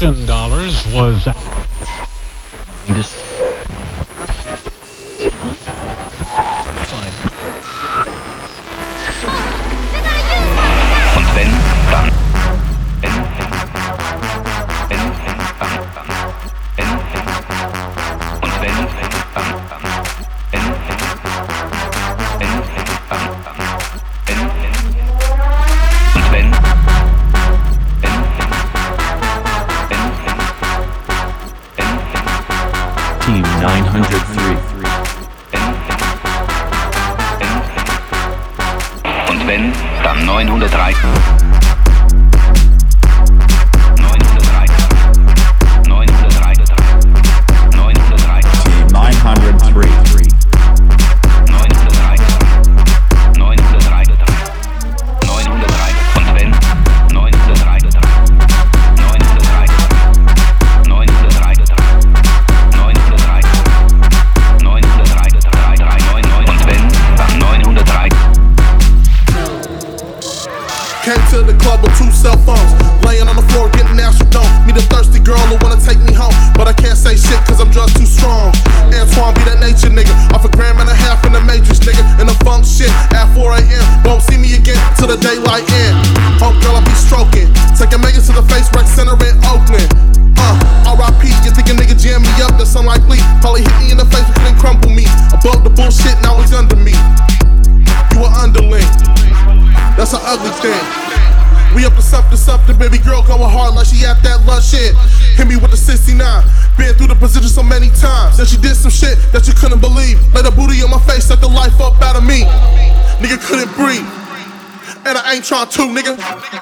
million dollars was Und Trying to, nigga.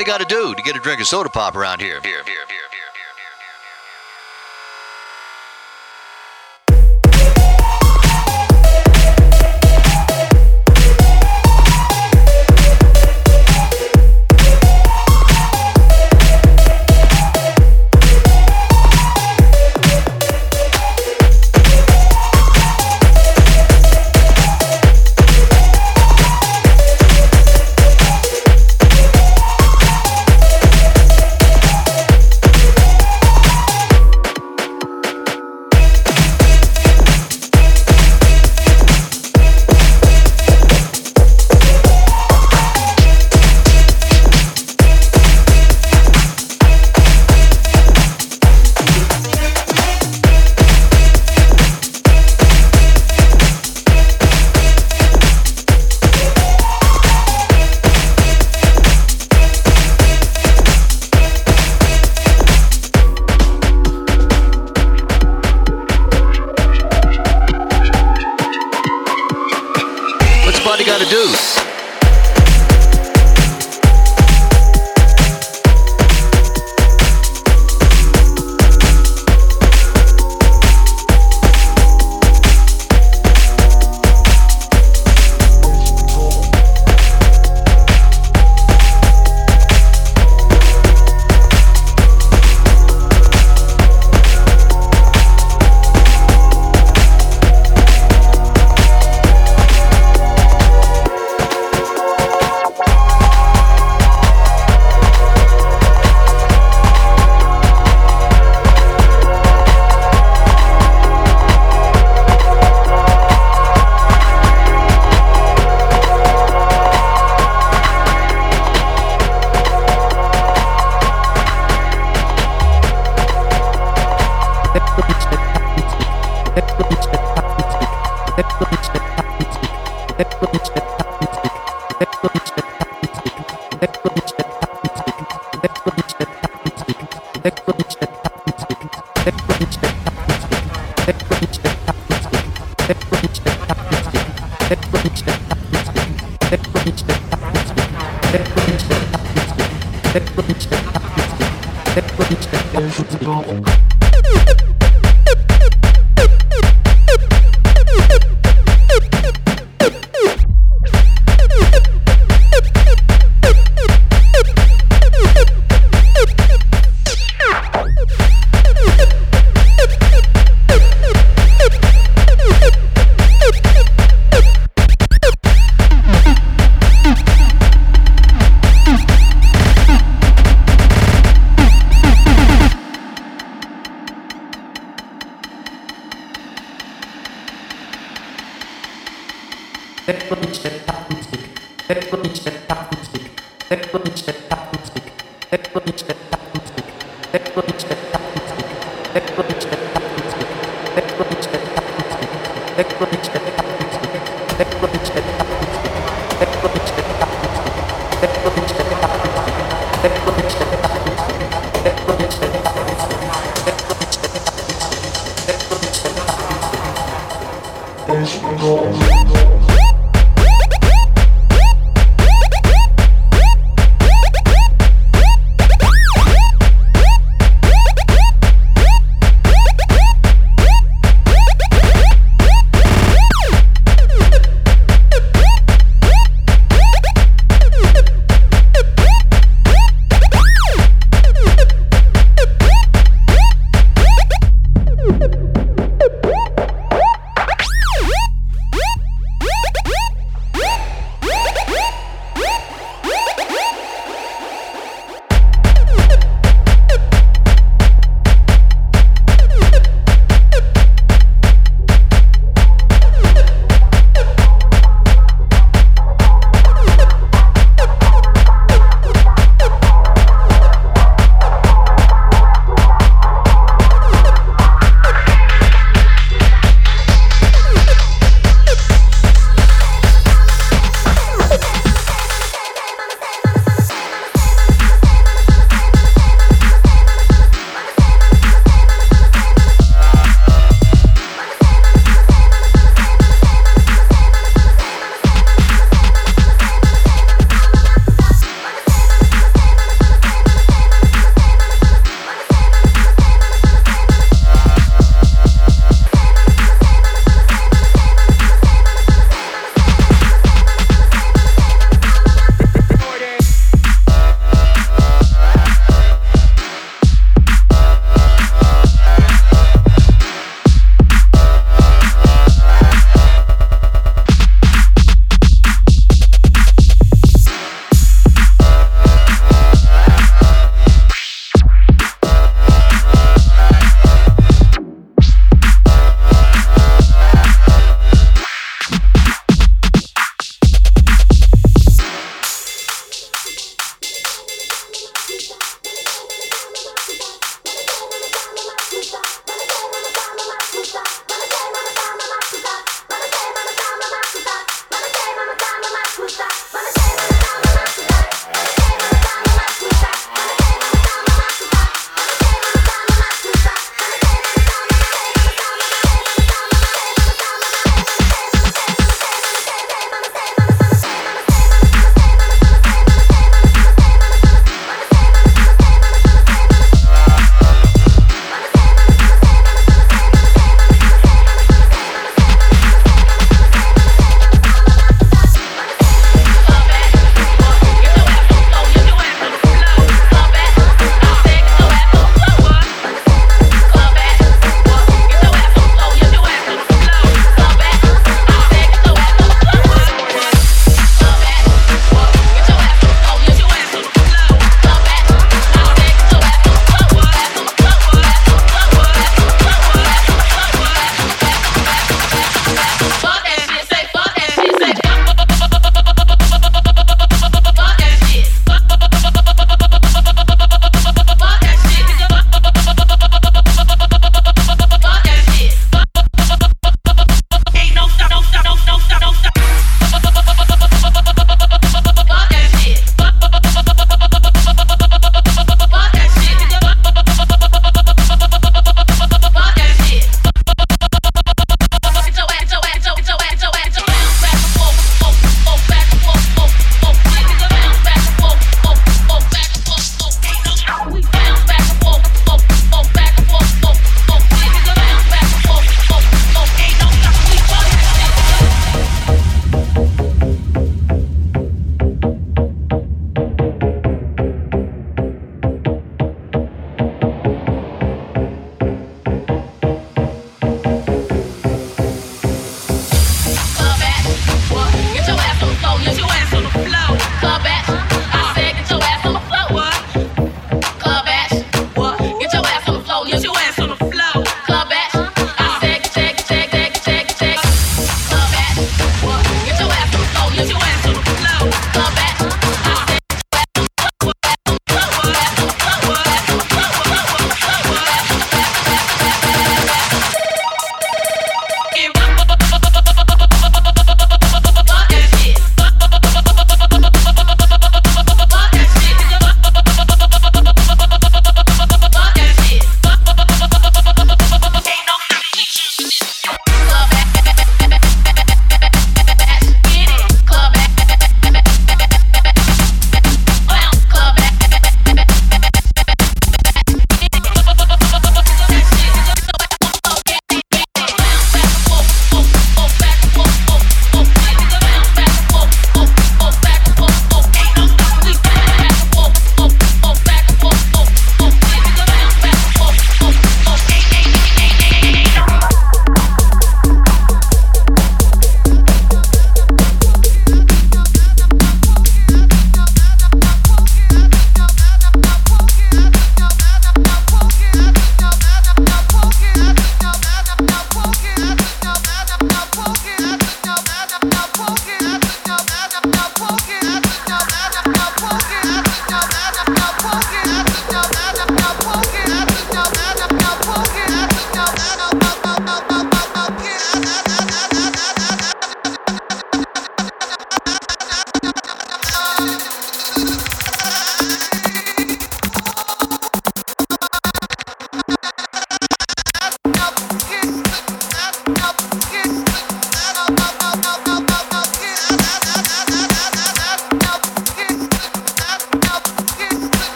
Spotty got to do to get a drink of soda pop around here? Here, here,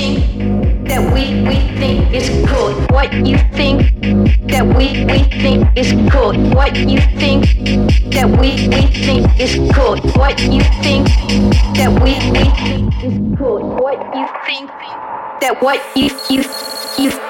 think that we we think is good. What you think that we we think is good. What you think that we we think is good. What you think that we we think is good. What you think that what you you you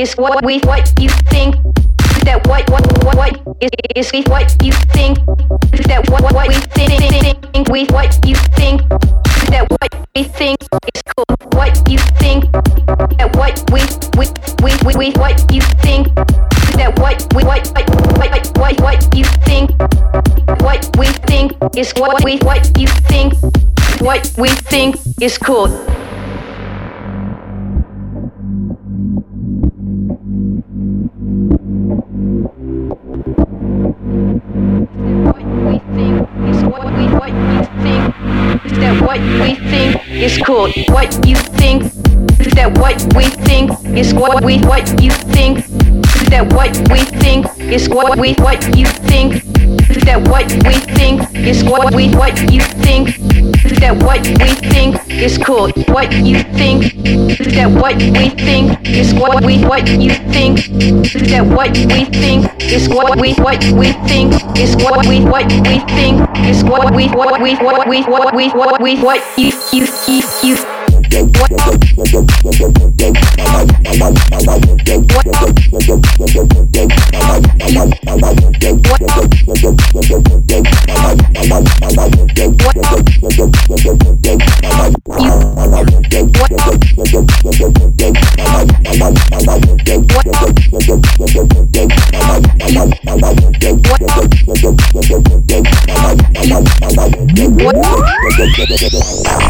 is what we what you think that what what what what is is we what you think that what what we think think we what you think that what we think is cool. What you think that what we we we we, we what you think that what we what what what what what you think what we think is what we what you think what we think is cool what we think is cool what you think that what we think is what we what you think that what we think is what we what you think that what we think is what we what you think that what we think is cool what you think that what we think is what we what you think that what we think is what we what we think is what we what we think is what we what we what we what we what we what you you you you what